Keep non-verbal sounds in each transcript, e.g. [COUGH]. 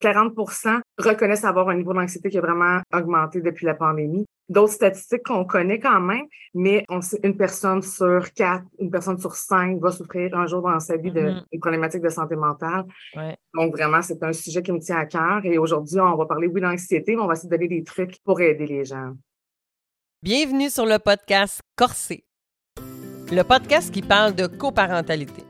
40% reconnaissent avoir un niveau d'anxiété qui a vraiment augmenté depuis la pandémie. D'autres statistiques qu'on connaît quand même, mais on sait une personne sur quatre, une personne sur cinq va souffrir un jour dans sa vie d'une mm-hmm. problématique de santé mentale. Donc vraiment, c'est un sujet qui me tient à cœur. Et aujourd'hui, on va parler, oui, d'anxiété, mais on va essayer de donner des trucs pour aider les gens. Bienvenue sur le podcast Corsé, le podcast qui parle de coparentalité.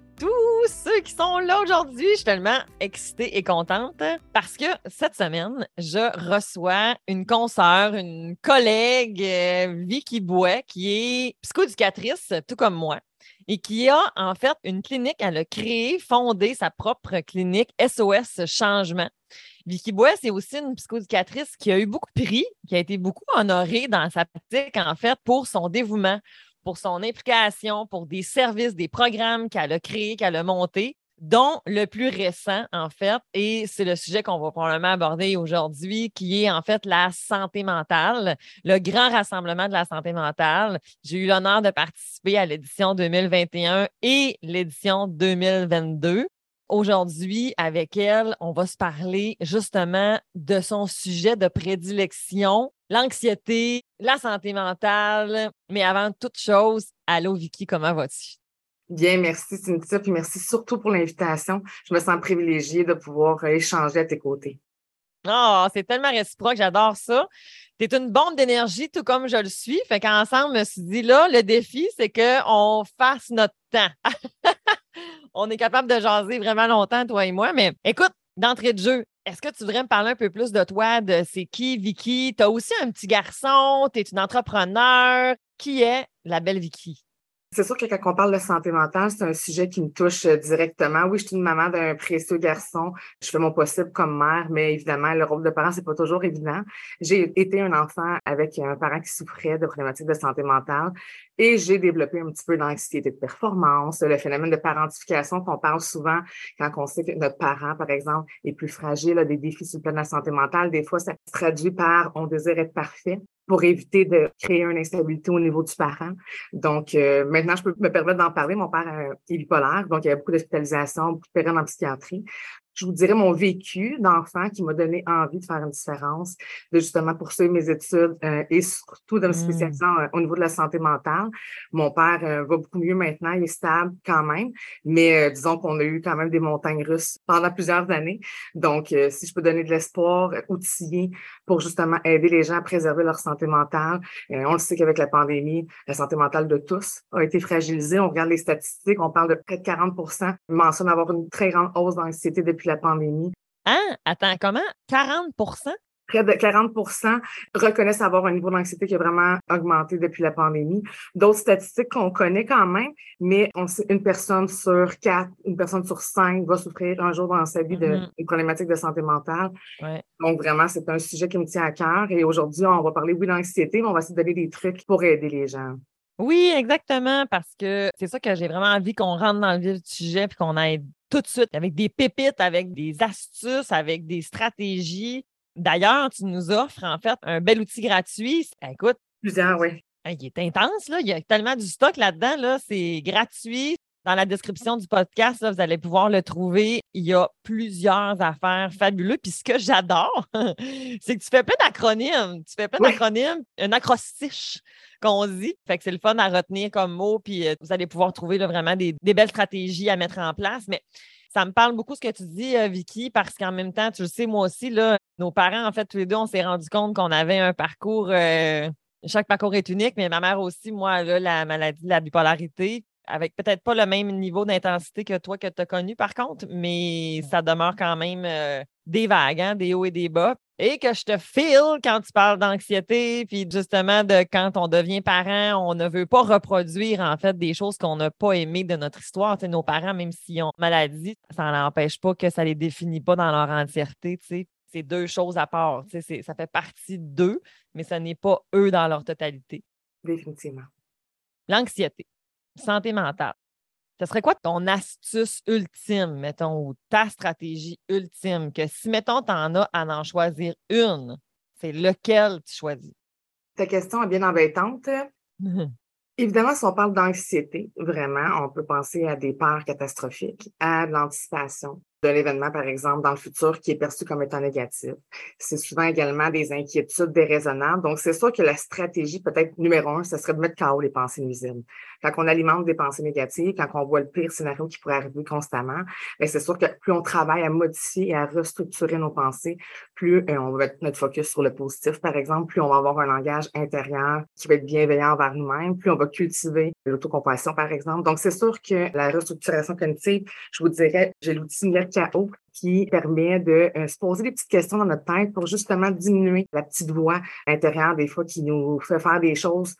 tous ceux qui sont là aujourd'hui. Je suis tellement excitée et contente parce que cette semaine, je reçois une consoeur, une collègue, euh, Vicky Bouet, qui est psychoéducatrice, tout comme moi, et qui a en fait une clinique. Elle a créé, fondé sa propre clinique SOS Changement. Vicky Bouet, c'est aussi une psychoéducatrice qui a eu beaucoup de prix, qui a été beaucoup honorée dans sa pratique, en fait, pour son dévouement, pour son implication, pour des services, des programmes qu'elle a créés, qu'elle a montés, dont le plus récent, en fait, et c'est le sujet qu'on va probablement aborder aujourd'hui, qui est en fait la santé mentale, le grand rassemblement de la santé mentale. J'ai eu l'honneur de participer à l'édition 2021 et l'édition 2022 aujourd'hui, avec elle, on va se parler justement de son sujet de prédilection, l'anxiété, la santé mentale. Mais avant toute chose, allô Vicky, comment vas-tu? Bien, merci Cynthia, puis merci surtout pour l'invitation. Je me sens privilégiée de pouvoir échanger à tes côtés. Oh, c'est tellement réciproque, j'adore ça. Tu une bombe d'énergie, tout comme je le suis. Fait qu'ensemble, je me suis dit, là, le défi, c'est qu'on fasse notre temps. [LAUGHS] on est capable de jaser vraiment longtemps, toi et moi. Mais écoute, d'entrée de jeu, est-ce que tu voudrais me parler un peu plus de toi, de c'est qui, Vicky? Tu as aussi un petit garçon, tu es une entrepreneur. Qui est la belle Vicky? C'est sûr que quand on parle de santé mentale, c'est un sujet qui me touche euh, directement. Oui, je suis une maman d'un précieux garçon. Je fais mon possible comme mère, mais évidemment, le rôle de parent, c'est pas toujours évident. J'ai été un enfant avec un parent qui souffrait de problématiques de santé mentale et j'ai développé un petit peu d'anxiété de performance, le phénomène de parentification qu'on parle souvent quand on sait que notre parent, par exemple, est plus fragile, a des défis sur le plan de la santé mentale. Des fois, ça se traduit par on désire être parfait pour éviter de créer une instabilité au niveau du parent. Donc, euh, maintenant, je peux me permettre d'en parler. Mon père euh, est bipolaire, donc il y a beaucoup d'hospitalisation, beaucoup de périodes en psychiatrie je vous dirais mon vécu d'enfant qui m'a donné envie de faire une différence, de justement poursuivre mes études euh, et surtout de me mmh. spécialiser euh, au niveau de la santé mentale. Mon père euh, va beaucoup mieux maintenant, il est stable quand même, mais disons qu'on a eu quand même des montagnes russes pendant plusieurs années. Donc, si je peux donner de l'espoir, outiller pour justement aider les gens à préserver leur santé mentale, on le sait qu'avec la pandémie, la santé mentale de tous a été fragilisée. On regarde les statistiques, on parle de près de 40% mentionne avoir une très grande hausse d'anxiété depuis la pandémie. Hein? Attends, comment? 40% Près de 40% reconnaissent avoir un niveau d'anxiété qui a vraiment augmenté depuis la pandémie. D'autres statistiques qu'on connaît quand même, mais on sait une personne sur quatre, une personne sur cinq va souffrir un jour dans sa vie d'une mm-hmm. problématique de santé mentale. Donc, vraiment, c'est un sujet qui me tient à cœur. Et aujourd'hui, on va parler, oui, d'anxiété, mais on va essayer de donner des trucs pour aider les gens. Oui, exactement, parce que c'est ça que j'ai vraiment envie qu'on rentre dans le vif du sujet puis qu'on aide tout de suite avec des pépites, avec des astuces, avec des stratégies. D'ailleurs, tu nous offres en fait un bel outil gratuit. Écoute. Plusieurs, oui. Il est intense, là. Il y a tellement du stock là-dedans, là. C'est gratuit. Dans la description du podcast, vous allez pouvoir le trouver. Il y a plusieurs affaires fabuleuses. Puis ce que j'adore, [LAUGHS] c'est que tu fais plein d'acronymes. Tu fais plein d'acronymes, un acrostiche qu'on dit. Fait que c'est le fun à retenir comme mot. Puis euh, vous allez pouvoir trouver vraiment des, belles stratégies à mettre en place. Mais ça me parle beaucoup ce que tu dis, euh, Vicky, parce qu'en même temps, tu le sais, moi aussi, là, nos parents, en fait, tous les deux, on s'est rendu compte qu'on avait un parcours. Euh, chaque parcours est unique, mais ma mère aussi, moi, a la maladie de la bipolarité avec peut-être pas le même niveau d'intensité que toi que tu as connu, par contre, mais ça demeure quand même euh, des vagues, hein, des hauts et des bas. Et que je te file quand tu parles d'anxiété, puis justement de quand on devient parent, on ne veut pas reproduire en fait des choses qu'on n'a pas aimées de notre histoire. nos parents, même s'ils ont maladie, ça n'empêche pas que ça ne les définit pas dans leur entièreté. c'est deux choses à part. Ça fait partie d'eux, mais ce n'est pas eux dans leur totalité. Définitivement. L'anxiété, santé mentale. Ce serait quoi ton astuce ultime, mettons, ou ta stratégie ultime, que si, mettons, tu en as à en choisir une, c'est lequel tu choisis? Ta question est bien embêtante. [LAUGHS] Évidemment, si on parle d'anxiété, vraiment, on peut penser à des peurs catastrophiques, à de l'anticipation, de l'événement, par exemple, dans le futur qui est perçu comme étant négatif. C'est souvent également des inquiétudes déraisonnables. Donc, c'est sûr que la stratégie, peut-être numéro un, ce serait de mettre KO les pensées nuisibles. Quand on alimente des pensées négatives, quand on voit le pire scénario qui pourrait arriver constamment, ben, c'est sûr que plus on travaille à modifier et à restructurer nos pensées, plus euh, on va mettre notre focus sur le positif, par exemple, plus on va avoir un langage intérieur qui va être bienveillant envers nous-mêmes, plus on va cultiver l'autocompassion, par exemple. Donc, c'est sûr que la restructuration cognitive, je vous dirais, j'ai l'outil chaos qui permet de euh, se poser des petites questions dans notre tête pour justement diminuer la petite voix intérieure des fois qui nous fait faire des choses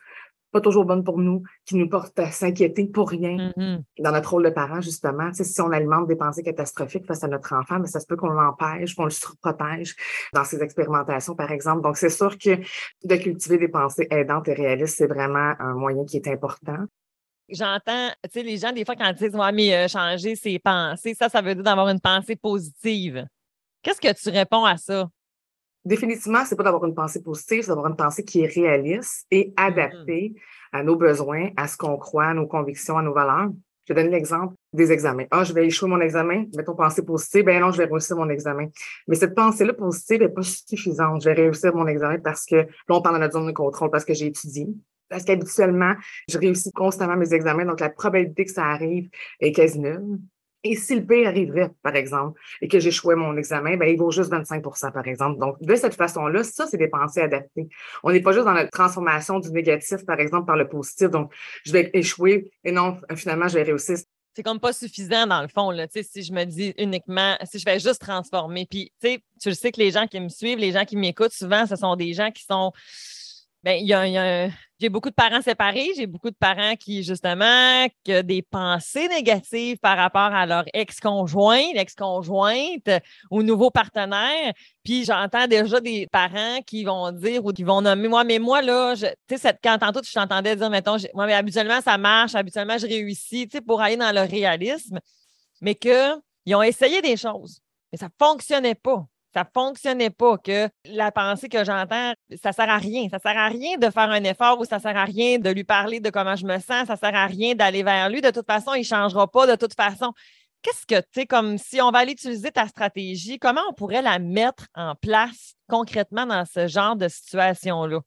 pas toujours bonnes pour nous, qui nous portent à s'inquiéter pour rien mm-hmm. dans notre rôle de parent, justement. si on alimente des pensées catastrophiques face à notre enfant, mais ça se peut qu'on l'empêche, qu'on le surprotège dans ses expérimentations, par exemple. Donc, c'est sûr que de cultiver des pensées aidantes et réalistes, c'est vraiment un moyen qui est important j'entends, tu sais, les gens, des fois, quand ils disent, ouais, mais euh, changer ses pensées, ça, ça veut dire d'avoir une pensée positive. Qu'est-ce que tu réponds à ça? Définitivement, c'est pas d'avoir une pensée positive, c'est d'avoir une pensée qui est réaliste et mm-hmm. adaptée à nos besoins, à ce qu'on croit, à nos convictions, à nos valeurs. Je donne l'exemple des examens. Ah, je vais échouer mon examen, mettons pensée positive, ben non, je vais réussir mon examen. Mais cette pensée-là positive n'est pas suffisante. Je vais réussir mon examen parce que là, on parle de notre zone de contrôle, parce que j'ai étudié, parce qu'habituellement, je réussis constamment mes examens, donc la probabilité que ça arrive est quasi nulle. Et si le pire arriverait, par exemple, et que j'échouais mon examen, ben, il vaut juste 25% par exemple. Donc, de cette façon-là, ça, c'est des pensées adaptées. On n'est pas juste dans la transformation du négatif, par exemple, par le positif. Donc, je vais échouer et non, finalement, je vais réussir. C'est comme pas suffisant dans le fond, là, si je me dis uniquement, si je vais juste transformer. Puis, tu sais, tu le sais que les gens qui me suivent, les gens qui m'écoutent, souvent, ce sont des gens qui sont Bien, il y a, j'ai beaucoup de parents séparés, j'ai beaucoup de parents qui, justement, ont des pensées négatives par rapport à leur ex-conjoint, l'ex-conjointe ou nouveau partenaire. Puis j'entends déjà des parents qui vont dire ou qui vont nommer moi, mais moi, là, tu sais, quand tantôt je t'entendais dire, mettons, moi, mais habituellement, ça marche, habituellement, je réussis, tu sais, pour aller dans le réalisme, mais qu'ils ont essayé des choses, mais ça ne fonctionnait pas ça fonctionnait pas, que la pensée que j'entends, ça sert à rien. Ça sert à rien de faire un effort ou ça sert à rien de lui parler de comment je me sens. Ça sert à rien d'aller vers lui. De toute façon, il changera pas de toute façon. Qu'est-ce que, tu sais, comme si on va aller utiliser ta stratégie, comment on pourrait la mettre en place concrètement dans ce genre de situation-là?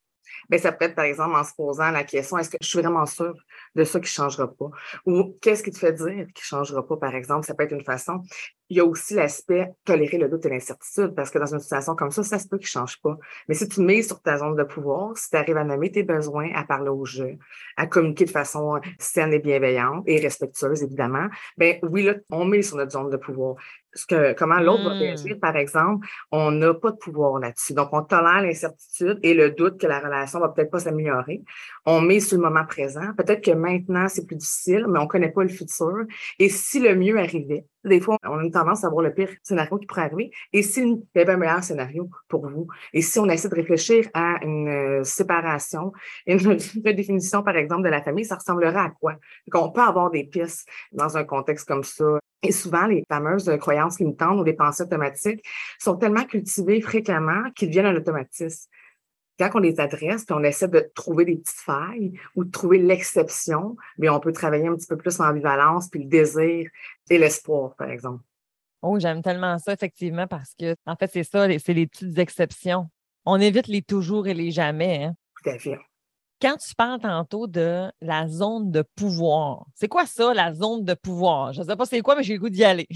Bien, ça peut être, par exemple, en se posant la question, est-ce que je suis vraiment sûre de ça qui ne changera pas? Ou qu'est-ce qui te fait dire qu'il ne changera pas, par exemple? Ça peut être une façon il y a aussi l'aspect tolérer le doute et l'incertitude, parce que dans une situation comme ça, ça se peut qu'il ne change pas. Mais si tu mets sur ta zone de pouvoir, si tu arrives à nommer tes besoins, à parler au jeu, à communiquer de façon saine et bienveillante et respectueuse, évidemment, ben oui, là, on met sur notre zone de pouvoir. Ce que, comment l'autre va réagir, mmh. par exemple, on n'a pas de pouvoir là-dessus. Donc, on tolère l'incertitude et le doute que la relation va peut-être pas s'améliorer. On met sur le moment présent. Peut-être que maintenant, c'est plus difficile, mais on connaît pas le futur. Et si le mieux arrivait, des fois, on a une tendance à voir le pire scénario qui pourrait arriver. Et s'il y avait un meilleur scénario pour vous? Et si on essaie de réfléchir à une euh, séparation, [LAUGHS] une redéfinition, par exemple, de la famille, ça ressemblerait à quoi? Donc, on peut avoir des pistes dans un contexte comme ça. Et souvent, les fameuses croyances limitantes ou les pensées automatiques sont tellement cultivées fréquemment qu'ils deviennent un automatisme quand on les adresse, puis on essaie de trouver des petites failles ou de trouver l'exception, mais on peut travailler un petit peu plus l'ambivalence, puis le désir et l'espoir, par exemple. Oh, j'aime tellement ça, effectivement, parce que, en fait, c'est ça, c'est les petites exceptions. On évite les toujours et les jamais. Hein? Tout à fait. Quand tu parles tantôt de la zone de pouvoir, c'est quoi ça, la zone de pouvoir? Je ne sais pas c'est quoi, mais j'ai le goût d'y aller.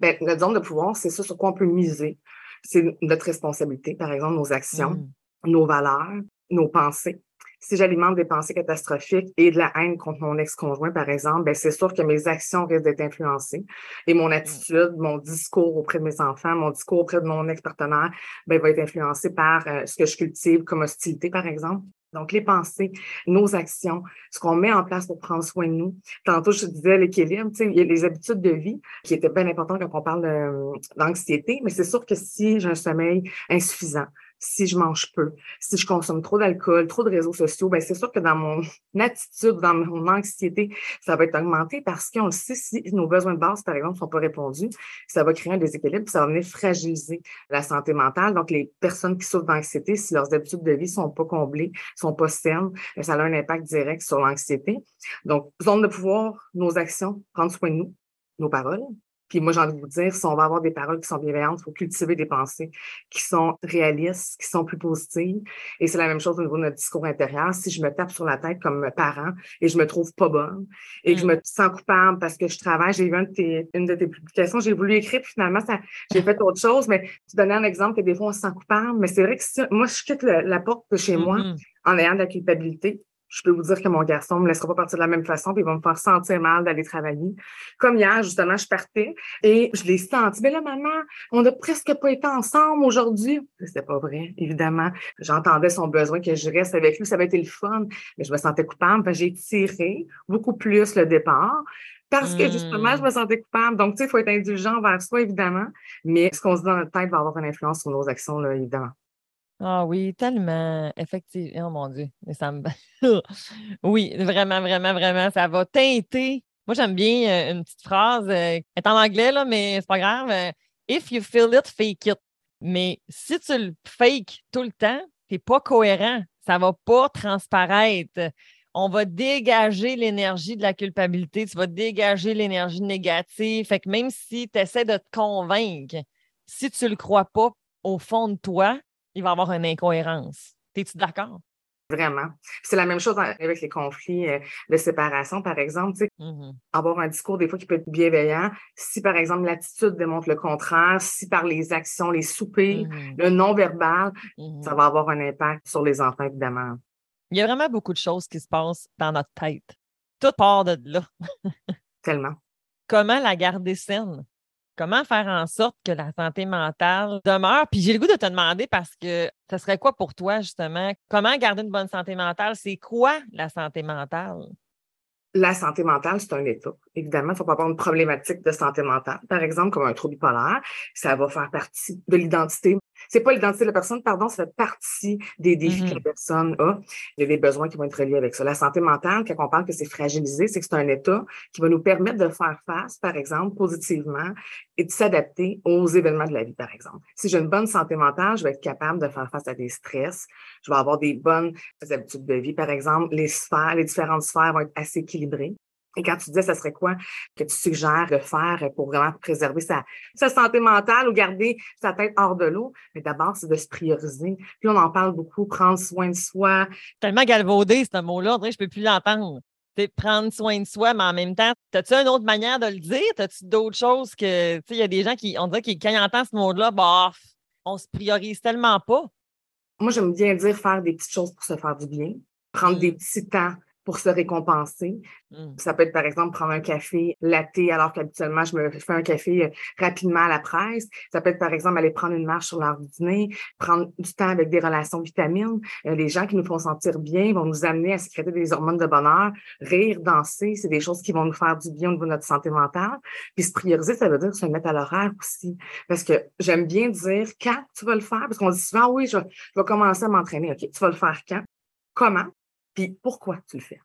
Bien, notre zone de pouvoir, c'est ça sur quoi on peut miser. C'est notre responsabilité, par exemple, nos actions. Mmh nos valeurs, nos pensées. Si j'alimente des pensées catastrophiques et de la haine contre mon ex-conjoint, par exemple, ben c'est sûr que mes actions risquent d'être influencées et mon attitude, mon discours auprès de mes enfants, mon discours auprès de mon ex-partenaire, ben, va être influencé par euh, ce que je cultive comme hostilité, par exemple. Donc, les pensées, nos actions, ce qu'on met en place pour prendre soin de nous. Tantôt, je te disais l'équilibre, tu sais, il y a les habitudes de vie qui étaient bien importantes quand on parle d'anxiété, mais c'est sûr que si j'ai un sommeil insuffisant, si je mange peu, si je consomme trop d'alcool, trop de réseaux sociaux, ben c'est sûr que dans mon [LAUGHS] attitude, dans mon anxiété, ça va être augmenté parce qu'on le sait, si nos besoins de base, par exemple, ne sont pas répondus, ça va créer un déséquilibre, ça va venir fragiliser la santé mentale. Donc, les personnes qui souffrent d'anxiété, si leurs habitudes de vie sont pas comblées, sont pas saines, ben, ça a un impact direct sur l'anxiété. Donc, zone de pouvoir, nos actions, prendre soin de nous, nos paroles, puis moi, j'ai envie de vous dire, si on va avoir des paroles qui sont bienveillantes, il faut cultiver des pensées qui sont réalistes, qui sont plus positives. Et c'est la même chose au niveau de notre discours intérieur. Si je me tape sur la tête comme parent et je me trouve pas bonne et que je mm. me sens coupable parce que je travaille, j'ai vu une de tes, publications, j'ai voulu écrire, puis finalement, ça, j'ai fait autre chose. Mais tu donnais un exemple que des fois, on se sent coupable. Mais c'est vrai que si, moi, je quitte la porte de chez moi mm-hmm. en ayant de la culpabilité, je peux vous dire que mon garçon ne me laissera pas partir de la même façon, puis il va me faire sentir mal d'aller travailler. Comme hier, justement, je partais et je l'ai senti. Mais là, maman, on n'a presque pas été ensemble aujourd'hui. C'était pas vrai, évidemment. J'entendais son besoin que je reste avec lui. Ça avait été le fun, mais je me sentais coupable. J'ai tiré beaucoup plus le départ parce que justement, je me mmh. sentais coupable. Donc, tu sais, il faut être indulgent envers soi, évidemment, mais ce qu'on se dit dans notre tête va avoir une influence sur nos actions, là, évidemment. Ah oui, tellement, effectivement. Oh mon Dieu, mais ça me. [LAUGHS] oui, vraiment, vraiment, vraiment, ça va teinter. Moi, j'aime bien euh, une petite phrase, elle euh, est en anglais, là, mais c'est pas grave. Euh, If you feel it, fake it. Mais si tu le fake tout le temps, tu n'es pas cohérent. Ça va pas transparaître. On va dégager l'énergie de la culpabilité, tu vas dégager l'énergie négative. Fait que même si tu essaies de te convaincre, si tu le crois pas au fond de toi, il va y avoir une incohérence. Es-tu d'accord? Vraiment. C'est la même chose avec les conflits euh, de séparation, par exemple. Mmh avoir un discours, des fois, qui peut être bienveillant. Si, par exemple, l'attitude démontre le contraire, si par les actions, les soupers, mmh le non-verbal, mmh ça va avoir un impact sur les enfants, évidemment. Il y a vraiment beaucoup de choses qui se passent dans notre tête. Tout part de là. [LAUGHS] Tellement. Comment la garder saine? Comment faire en sorte que la santé mentale demeure? Puis j'ai le goût de te demander parce que ce serait quoi pour toi, justement? Comment garder une bonne santé mentale? C'est quoi la santé mentale? La santé mentale, c'est un état. Évidemment, il ne faut pas avoir une problématique de santé mentale. Par exemple, comme un trouble bipolaire, ça va faire partie de l'identité c'est pas l'identité de la personne, pardon, ça fait partie des défis que la mm-hmm. personne a. Il y a des besoins qui vont être reliés avec ça. La santé mentale, quand on parle que c'est fragilisé, c'est que c'est un état qui va nous permettre de faire face, par exemple, positivement et de s'adapter aux événements de la vie, par exemple. Si j'ai une bonne santé mentale, je vais être capable de faire face à des stress. Je vais avoir des bonnes habitudes de vie, par exemple. Les sphères, les différentes sphères vont être assez équilibrées. Et quand tu disais, ça serait quoi que tu suggères de faire pour vraiment préserver sa, sa santé mentale ou garder sa tête hors de l'eau? Mais d'abord, c'est de se prioriser. Puis on en parle beaucoup, prendre soin de soi. Tellement galvaudé, ce mot-là, je ne peux plus l'entendre. C'est prendre soin de soi, mais en même temps, as-tu une autre manière de le dire? As-tu d'autres choses que, tu sais, il y a des gens qui, on dirait que quand ils entendent ce mot-là, bah, on se priorise tellement pas. Moi, j'aime bien dire faire des petites choses pour se faire du bien, prendre des mmh. petits temps pour se récompenser. Mmh. Ça peut être, par exemple, prendre un café latte alors qu'habituellement, je me fais un café euh, rapidement à la presse. Ça peut être, par exemple, aller prendre une marche sur l'heure du dîner, prendre du temps avec des relations vitamines. Euh, les gens qui nous font sentir bien vont nous amener à sécréter des hormones de bonheur. Rire, danser, c'est des choses qui vont nous faire du bien au niveau de notre santé mentale. Puis se prioriser, ça veut dire se mettre à l'horaire aussi. Parce que j'aime bien dire quand tu vas le faire, parce qu'on dit souvent, oui, je, je vais commencer à m'entraîner. OK, tu vas le faire quand? Comment? Puis pourquoi tu le fais?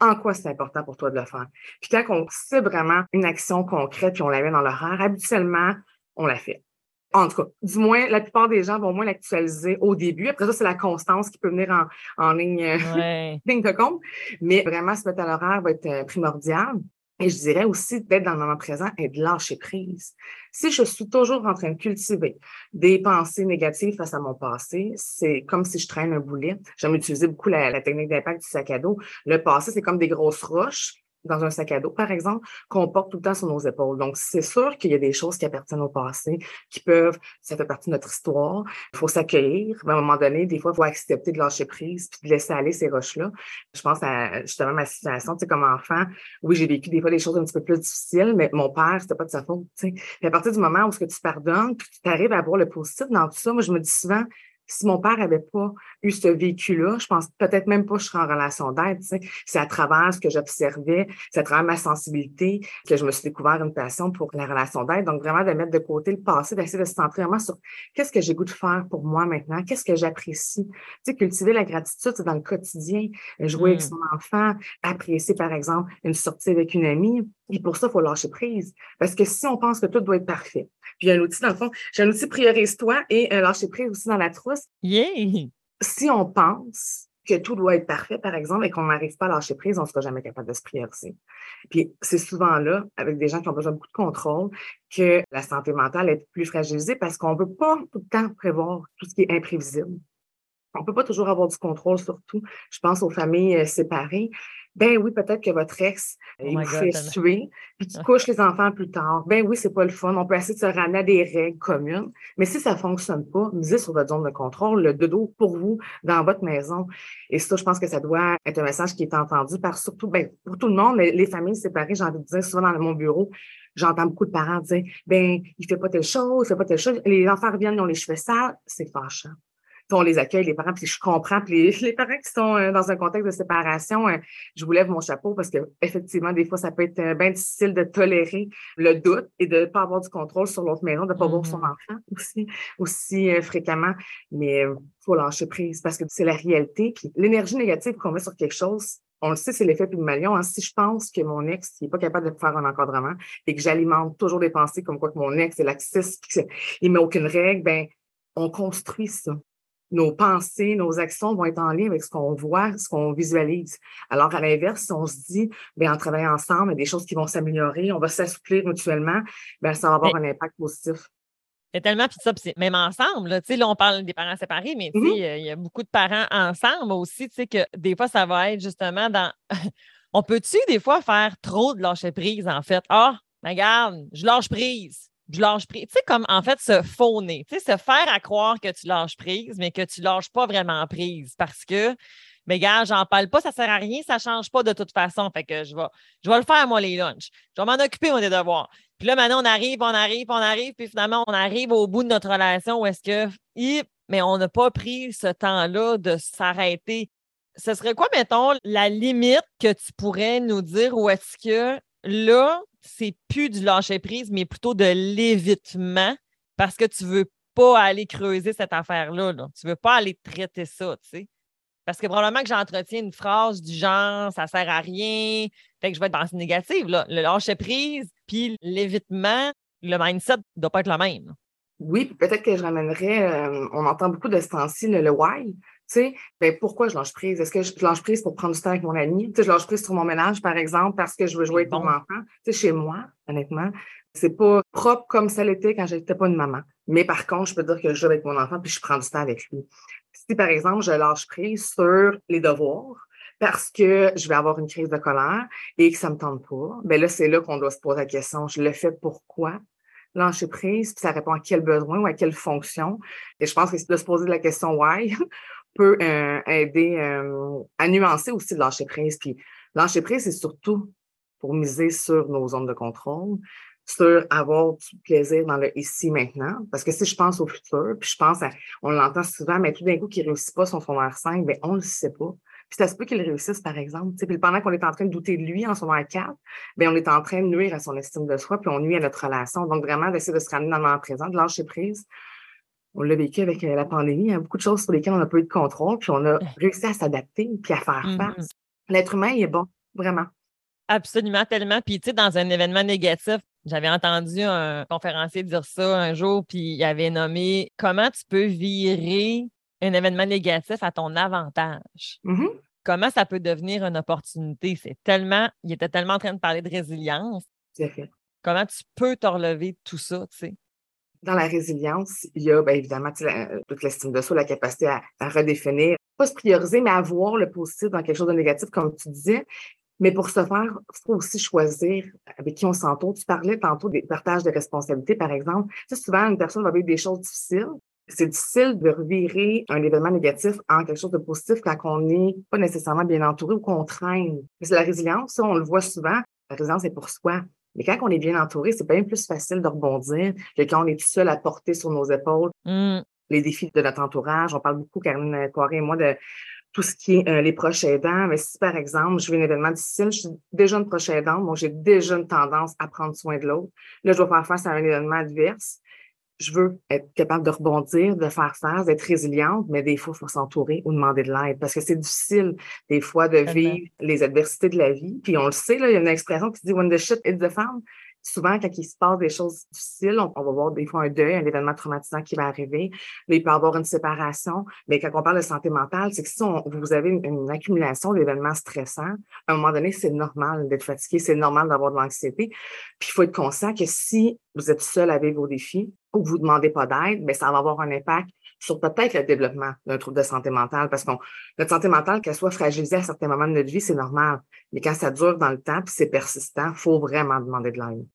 En quoi c'est important pour toi de le faire? Puis quand on sait vraiment une action concrète puis on la met dans l'horaire, habituellement, on la fait. En tout cas, du moins, la plupart des gens vont moins l'actualiser au début. Après ça, c'est la constance qui peut venir en, en ligne, [LAUGHS] ligne de compte. Mais vraiment, se mettre à l'horaire va être euh, primordial. Et je dirais aussi d'être dans le moment présent et de lâcher prise. Si je suis toujours en train de cultiver des pensées négatives face à mon passé, c'est comme si je traîne un boulet. J'aime utiliser beaucoup la, technique d'impact du sac à dos. Le passé, c'est comme des grosses roches dans un sac à dos, par exemple, qu'on porte tout le temps sur nos épaules. Donc, c'est sûr qu'il y a des choses qui appartiennent au passé, qui peuvent, ça fait partie de notre histoire. Il faut s'accueillir. À un moment donné, des fois, il faut accepter de lâcher prise puis de laisser aller ces roches-là. Je pense à justement ma situation, tu sais, comme enfant. Oui, j'ai vécu des fois des choses un petit peu plus difficiles, mais mon père, c'était pas de sa faute, tu sais. Et à partir du moment où ce que tu pardonnes, puis tu arrives à voir le positif dans tout ça, moi, je me dis souvent, si mon père avait pas eu ce vécu-là, je pense peut-être même pas que je serais en relation d'aide. C'est à travers ce que j'observais, c'est à travers ma sensibilité que je me suis découvert une passion pour la relation d'aide. Donc, vraiment de mettre de côté le passé, d'essayer de se centrer vraiment sur qu'est-ce que j'ai goût de faire pour moi maintenant, qu'est-ce que j'apprécie. Tu sais, cultiver la gratitude, c'est dans le quotidien, jouer avec mmh. son enfant, apprécier, par exemple, une sortie avec une amie. Et pour ça, il faut lâcher prise. Parce que si on pense que tout doit être parfait, puis il y a un outil, dans le fond, j'ai un outil priorise-toi et un lâcher prise aussi dans la trousse. Si on pense que tout doit être parfait, par exemple, et qu'on n'arrive pas à lâcher prise, on ne sera jamais capable de se prioriser. Puis c'est souvent là, avec des gens qui ont besoin de beaucoup de contrôle, que la santé mentale est plus fragilisée parce qu'on ne peut pas tout le temps prévoir tout ce qui est imprévisible. On ne peut pas toujours avoir du contrôle sur tout. Je pense aux familles euh, séparées. Ben oui, peut-être que votre ex oh vous fait suer, puis tu couches les [LAUGHS] enfants plus tard. Ben oui, c'est pas le fun. On peut essayer de se ramener à des règles communes. Mais si ça fonctionne pas, misez sur votre zone de contrôle, le dodo pour vous dans votre maison. Et ça, je pense que ça doit être un message qui est entendu par surtout, ben, pour tout le monde, les, les familles séparées, j'ai envie de dire souvent dans mon bureau, j'entends beaucoup de parents dire, ben, il fait pas telle chose, il fait pas telle chose. Les enfants reviennent, ils ont les cheveux sales. C'est fâchant on les accueille, les parents, puis je comprends. Puis [LAUGHS] les, parents qui sont euh, dans un contexte de séparation, euh, je vous lève mon chapeau parce que effectivement, des fois, ça peut être euh, bien difficile de tolérer le doute et de ne pas avoir du contrôle sur l'autre maison, de ne pas voir son mm-hmm. enfant aussi, aussi fréquemment. Mais il faut lâcher prise parce que c'est la réalité. Puis l'énergie négative qu'on met sur quelque chose, on le sait, c'est l'effet Pygmalion. Hein. Si je pense que mon ex n'est pas capable de faire un encadrement et que j'alimente toujours des pensées comme quoi que mon ex est laxiste, qu'il met aucune règle, ben on construit ça nos pensées, nos actions vont être en lien avec ce qu'on voit, ce qu'on visualise. Alors, à l'inverse, si on se dit, bien, en travaillant ensemble, il y a des choses qui vont s'améliorer, on va s'assouplir mutuellement, bien, ça va avoir un impact positif. C'est tellement, puis ça, c'est même ensemble. Là, là, on parle des parents séparés, mais mm-hmm. il y a beaucoup de parents ensemble aussi, tu sais, que des fois, ça va être justement dans. [LAUGHS] on peut-tu, des fois, faire trop de lâcher prise, en fait? Ah, regarde, je lâche prise je lâche prise. Tu sais, comme en fait se fauner, tu sais, se faire à croire que tu lâches prise, mais que tu lâches pas vraiment prise parce que, mais gars, j'en parle pas, ça sert à rien, ça change pas de toute façon. Fait que je vais, je vais le faire, moi, les lunchs. Je vais m'en occuper, moi, des devoirs. Puis là, maintenant, on arrive, on arrive, on arrive, puis finalement, on arrive au bout de notre relation où est-ce que, mais on n'a pas pris ce temps-là de s'arrêter. Ce serait quoi, mettons, la limite que tu pourrais nous dire où est-ce que là, c'est plus du lâcher prise, mais plutôt de l'évitement parce que tu veux pas aller creuser cette affaire-là. Là. Tu veux pas aller traiter ça, tu sais. Parce que probablement que j'entretiens une phrase du genre ça sert à rien, fait que je vais être dans une négative. Là. Le lâcher prise, puis l'évitement, le mindset ne doit pas être le même. Oui, peut-être que je ramènerais, euh, on entend beaucoup de ce temps-ci le why. Tu sais, ben pourquoi je lâche prise? Est-ce que je lâche prise pour prendre du temps avec mon ami? Tu sais, je lâche prise sur mon ménage, par exemple, parce que je veux jouer avec mon enfant. Tu sais, chez moi, honnêtement, c'est pas propre comme ça l'était quand j'étais pas une maman. Mais par contre, je peux dire que je joue avec mon enfant puis je prends du temps avec lui. Si, par exemple, je lâche prise sur les devoirs, parce que je vais avoir une crise de colère et que ça me tente pas, ben là, c'est là qu'on doit se poser la question. Je le fais pourquoi? Lâcher prise, puis ça répond à quel besoin ou à quelle fonction. Et je pense que de se poser la question why [LAUGHS] peut euh, aider euh, à nuancer aussi le lâcher. Puis lâcher c'est surtout pour miser sur nos zones de contrôle, sur avoir du plaisir dans le ici maintenant. Parce que si je pense au futur, puis je pense à, on l'entend souvent, mais tout d'un coup, qui ne réussit pas son r 5, bien, on ne le sait pas. Puis ça se peut qu'il réussisse, par exemple. Puis pendant qu'on est en train de douter de lui en son r 4, bien, on est en train de nuire à son estime de soi, puis on nuit à notre relation. Donc, vraiment, d'essayer de se ramener dans le moment présent, de lâcher prise, on l'a vécu avec euh, la pandémie. Il y a beaucoup de choses sur lesquelles on n'a pas eu de contrôle, puis on a réussi à s'adapter puis à faire mmh face. L'être humain, il est bon, vraiment. Absolument, tellement. Puis, tu sais, dans un événement négatif, j'avais entendu un conférencier dire ça un jour, puis il avait nommé comment tu peux virer un événement négatif à ton avantage. Mmh comment ça peut devenir une opportunité? C'est tellement, il était tellement en train de parler de résilience. Fait. Comment tu peux te relever tout ça, tu sais? Dans la résilience, il y a bien évidemment toute l'estime de soi, la capacité à, redéfinir, pas se prioriser, mais à voir le positif dans quelque chose de négatif, comme tu disais. Mais pour ce faire, il faut aussi choisir avec qui on s'entoure. Tu parlais tantôt des partages de responsabilités, par exemple. Tu sais, souvent, une personne va vivre des choses difficiles. C'est difficile de revirer un événement négatif en quelque chose de positif quand on n'est pas nécessairement bien entouré ou qu'on traîne. C'est la résilience, ça, on le voit souvent. La résilience est pour soi. Mais quand on est bien entouré, c'est bien plus facile de rebondir que quand on est tout seul à porter sur nos épaules Mmh. les défis de notre entourage. On parle beaucoup, Karine Poiré et moi, de tout ce qui est euh, les proches aidants. Mais si, par exemple, je vis un événement difficile, je suis déjà une proche aidante, donc j'ai déjà une tendance à prendre soin de l'autre. Là, je dois faire face à un événement adverse. Je veux être capable de rebondir, de faire face, d'être résiliente, mais des fois, il faut s'entourer ou demander de l'aide parce que c'est difficile, des fois, de vivre les adversités de la vie. Puis on le sait, là, il y a une expression qui dit When the shit hits the fan. Souvent, quand il se passe des choses difficiles, on, on va voir des fois un deuil, un événement traumatisant qui va arriver. Là, il peut y avoir une séparation. Mais quand on parle de santé mentale, c'est que si on- vous avez une, une accumulation d'événements stressants, à un moment donné, c'est normal d'être fatigué, c'est normal d'avoir de l'anxiété. Puis il faut être conscient que si vous êtes seul avec vos défis ou que vous ne demandez pas d'aide, bien, ça va avoir un impact sur peut-être le développement d'un trouble de santé mentale. Parce que notre santé mentale, qu'elle soit fragilisée à certains moments de notre vie, c'est normal. Mais quand ça dure dans le temps puis c'est persistant, il faut vraiment demander de l'aide.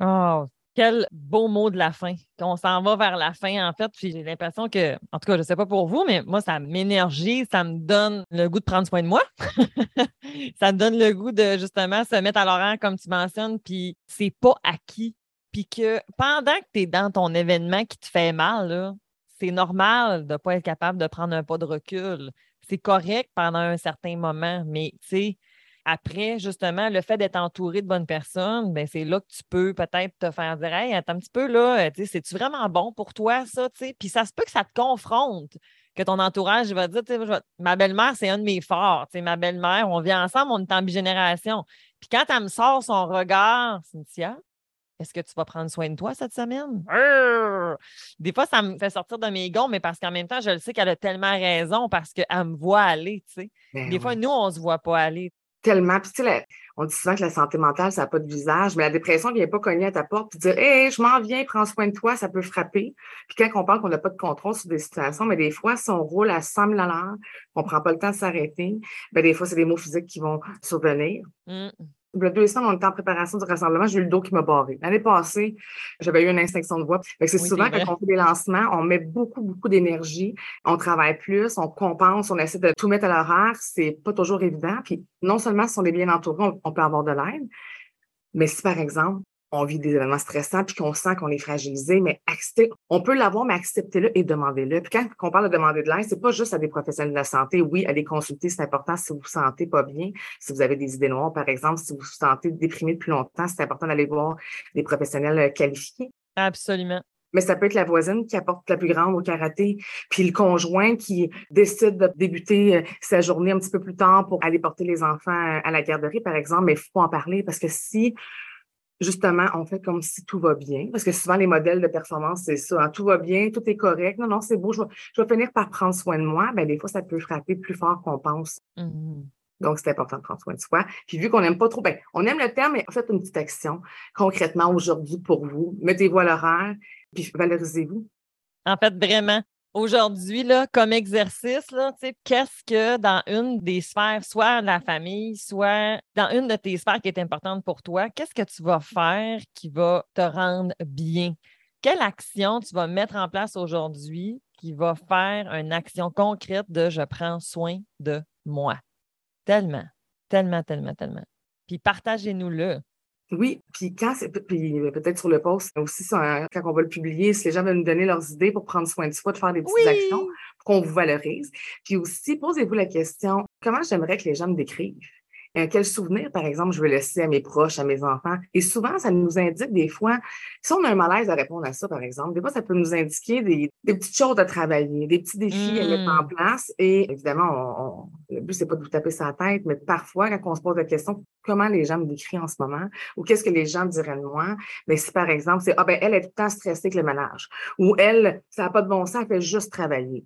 Oh, quel beau mot de la fin. On s'en va vers la fin, en fait. Puis j'ai l'impression que, en tout cas, je ne sais pas pour vous, mais moi, ça m'énergie, ça me donne le goût de prendre soin de moi. [LAUGHS] ça me donne le goût de justement se mettre à l'horaire, comme tu mentionnes, puis c'est pas acquis. Puis que pendant que tu es dans ton événement qui te fait mal, c'est normal de ne pas être capable de prendre un pas de recul. C'est correct pendant un certain moment, mais tu sais, après, justement, le fait d'être entouré de bonnes personnes, ben, c'est là que tu peux peut-être te faire dire Hey, attends un petit peu là, euh, c'est-tu vraiment bon pour toi, ça? tu sais? Puis ça se peut que ça te confronte, que ton entourage va dire Ma belle-mère, c'est un de mes forts. Ma belle-mère, on vit ensemble, on est en bigénération. Puis quand elle me sort son regard, Cynthia, est-ce que tu vas prendre soin de toi cette semaine? Arr! Des fois, ça me fait sortir de mes gonds, mais parce qu'en même temps, je le sais qu'elle a tellement raison parce qu'elle me voit aller. tu sais. Ben Des oui. fois, nous, on ne se voit pas aller. Tellement. Puis, tu sais, la- on dit souvent que la santé mentale, ça n'a pas de visage, mais la dépression ne vient pas cogner à ta porte et dire Hé, je m'en viens, prends soin de toi, ça peut frapper. Puis, quand on parle qu'on n'a pas de contrôle sur des situations, mais des fois, si on roule à 100 000 à l'heure, on ne prend pas le temps de s'arrêter, ben des fois, c'est des mots physiques qui vont survenir. Hum. Il y a deux semaines, on était en préparation du rassemblement, j'ai eu le dos qui m'a barré. L'année passée, j'avais eu une inspection de voix. C'est Oui, souvent quand on fait des lancements, on met beaucoup, beaucoup d'énergie, on travaille plus, on compense, on essaie de tout mettre à l'horaire. C'est pas toujours évident. Puis non seulement si on est bien entouré, on, on peut avoir de l'aide, mais si par exemple, on vit des événements stressants puis qu'on sent qu'on est fragilisé, mais accepter, on peut l'avoir, mais acceptez-le et demandez-le. Puis quand on parle de demander de l'aide, c'est pas juste à des professionnels de la santé. Oui, aller consulter, c'est important si vous vous sentez pas bien, si vous avez des idées noires, par exemple, si vous vous sentez déprimé depuis longtemps, c'est important d'aller voir des professionnels euh, qualifiés. Absolument. Mais ça peut être la voisine qui apporte la plus grande au karaté, puis le conjoint qui décide de débuter euh, sa journée un petit peu plus tard pour aller porter les enfants euh, à la garderie, par exemple. Mais il faut en parler parce que si justement, on fait comme si tout va bien, parce que souvent les modèles de performance, c'est ça, hein, tout va bien, tout est correct, non, non, c'est beau, je vais, je vais finir par prendre soin de moi, ben des fois, ça peut frapper plus fort qu'on pense. Mhm. Donc, c'est important de prendre soin de soi. Puis vu qu'on n'aime pas trop, ben, on aime le terme, mais faites une petite action concrètement aujourd'hui pour vous. Mettez-vous à l'horaire, puis valorisez-vous. En fait, vraiment, aujourd'hui, comme exercice, qu'est-ce que dans une des sphères, soit la famille, soit dans une de tes sphères qui est importante pour toi, qu'est-ce que tu vas faire qui va te rendre bien? Quelle action tu vas mettre en place aujourd'hui qui va faire une action concrète de je prends soin de moi? Tellement, tellement, tellement, tellement. Puis partagez-nous-le. Oui, puis quand c'est puis peut-être sur le post aussi ça, quand on va le publier, si les gens veulent nous donner leurs idées pour prendre soin de soi, de faire des petites Oui! actions pour qu'on vous valorise. Puis aussi, posez-vous la question comment j'aimerais que les gens me décrivent? Euh, quel souvenir, par exemple, je veux laisser à mes proches, à mes enfants? Et souvent, ça nous indique des fois, si on a un malaise à répondre à ça, par exemple, des fois, ça peut nous indiquer des, des petites choses à travailler, des petits défis à mettre en Mm. place. Et évidemment, on, on- le but, c'est pas de vous taper sa tête, mais parfois, quand on se pose la question, comment les gens me décrivent en ce moment? Ou qu'est-ce que les gens diraient de moi? Mais si, par exemple, c'est, ah ben, elle est tout le temps stressée avec le ménage. Ou elle, ça n'a pas de bon sens, elle fait juste travailler.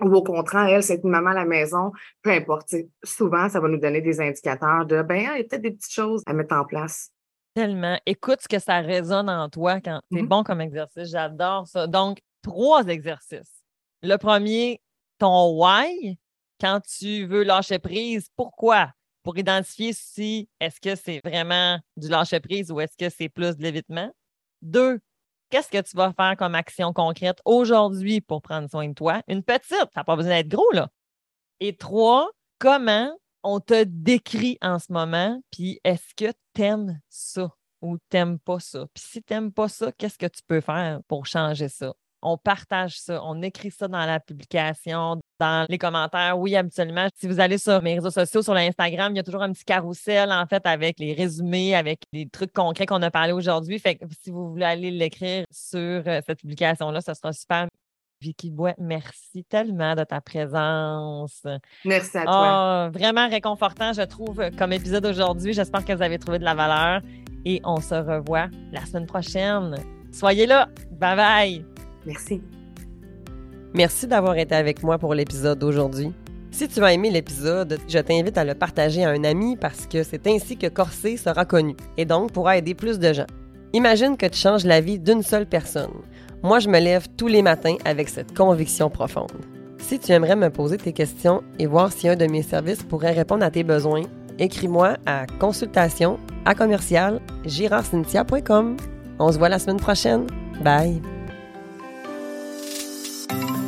Ou au contraire, elle, c'est une maman à la maison, peu importe. Souvent, ça va nous donner des indicateurs de, ben, il y a peut-être des petites choses à mettre en place. Tellement. Écoute ce que ça résonne en toi quand c'est Mhm. bon comme exercice. J'adore ça. Donc, trois exercices. Le premier, ton why, quand tu veux lâcher prise. Pourquoi? pour identifier si est-ce que c'est vraiment du lâcher-prise ou est-ce que c'est plus de l'évitement. Deux, qu'est-ce que tu vas faire comme action concrète aujourd'hui pour prendre soin de toi? Une petite, n'a pas besoin d'être gros, là. Et trois, comment on te décrit en ce moment, puis est-ce que tu aimes ça ou t'aimes pas ça? Puis si tu n'aimes pas ça, qu'est-ce que tu peux faire pour changer ça? On partage ça, on écrit ça dans la publication, dans les commentaires. Oui, absolument. Si vous allez sur mes réseaux sociaux, sur l'Instagram, il y a toujours un petit carrousel, en fait, avec les résumés, avec les trucs concrets qu'on a parlé aujourd'hui. Fait que si vous voulez aller l'écrire sur euh, cette publication-là, ce sera super. Vicky Bois, merci tellement de ta présence. Merci à toi. Oh, vraiment réconfortant, je trouve, comme épisode aujourd'hui. J'espère que vous avez trouvé de la valeur et on se revoit la semaine prochaine. Soyez là. Bye bye. Merci. Merci d'avoir été avec moi pour l'épisode d'aujourd'hui. Si tu as aimé l'épisode, je t'invite à le partager à un ami parce que c'est ainsi que Corsé sera connu et donc pourra aider plus de gens. Imagine que tu changes la vie d'une seule personne. Moi, je me lève tous les matins avec cette conviction profonde. Si tu aimerais me poser tes questions et voir si un de mes services pourrait répondre à tes besoins, écris-moi à consultation à commercial On se voit la semaine prochaine. Bye! Thank you.